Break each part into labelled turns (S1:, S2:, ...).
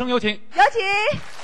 S1: 掌声有请。
S2: 有请。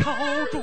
S3: 朝中。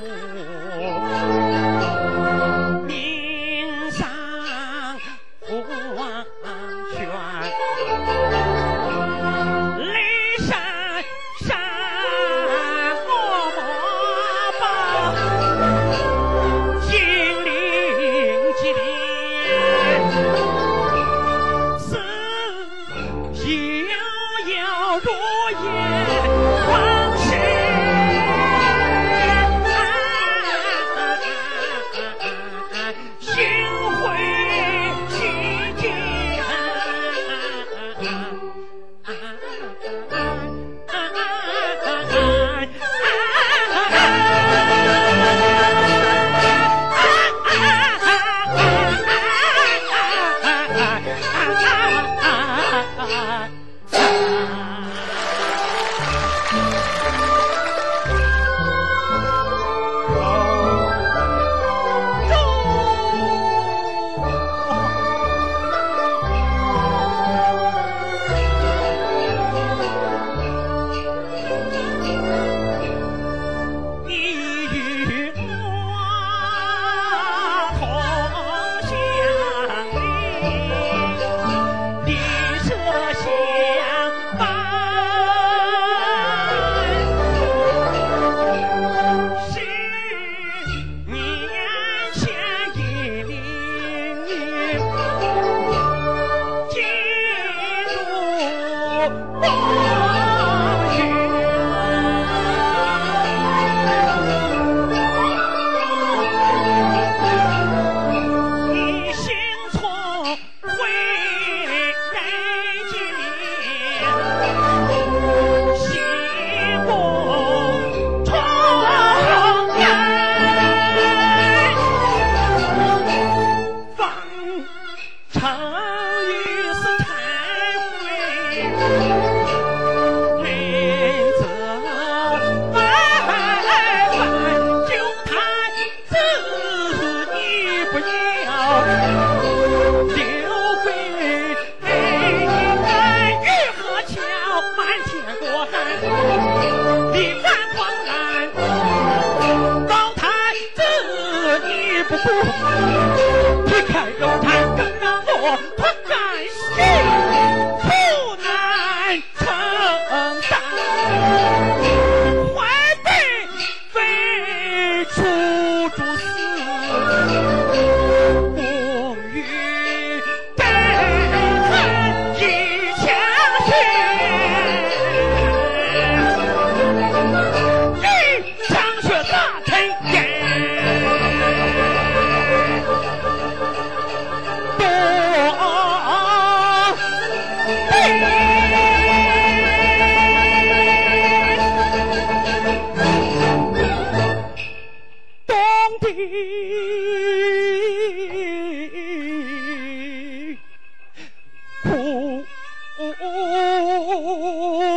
S2: 呜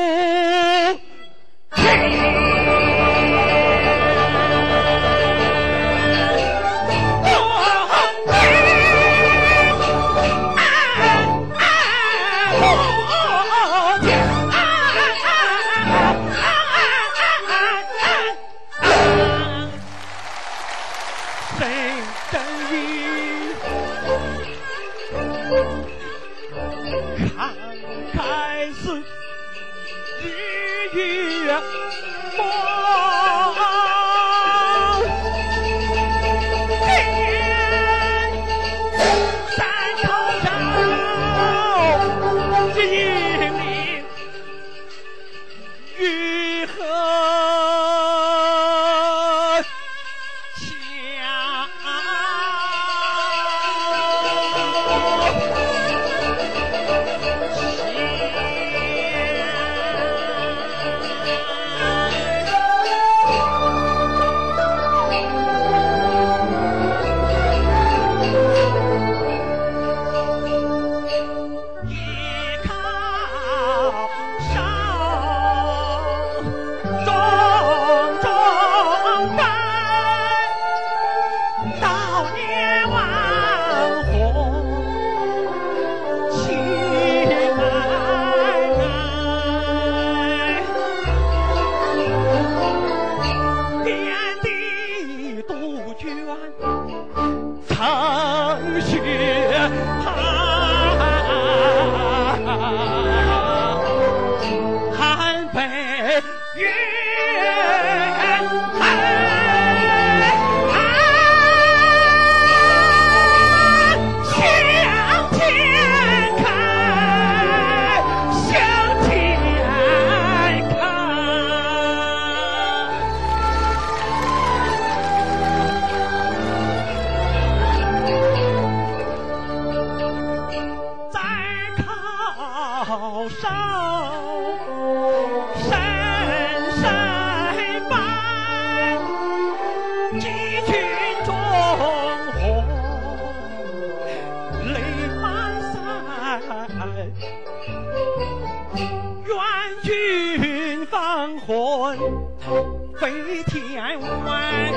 S2: 飞天外。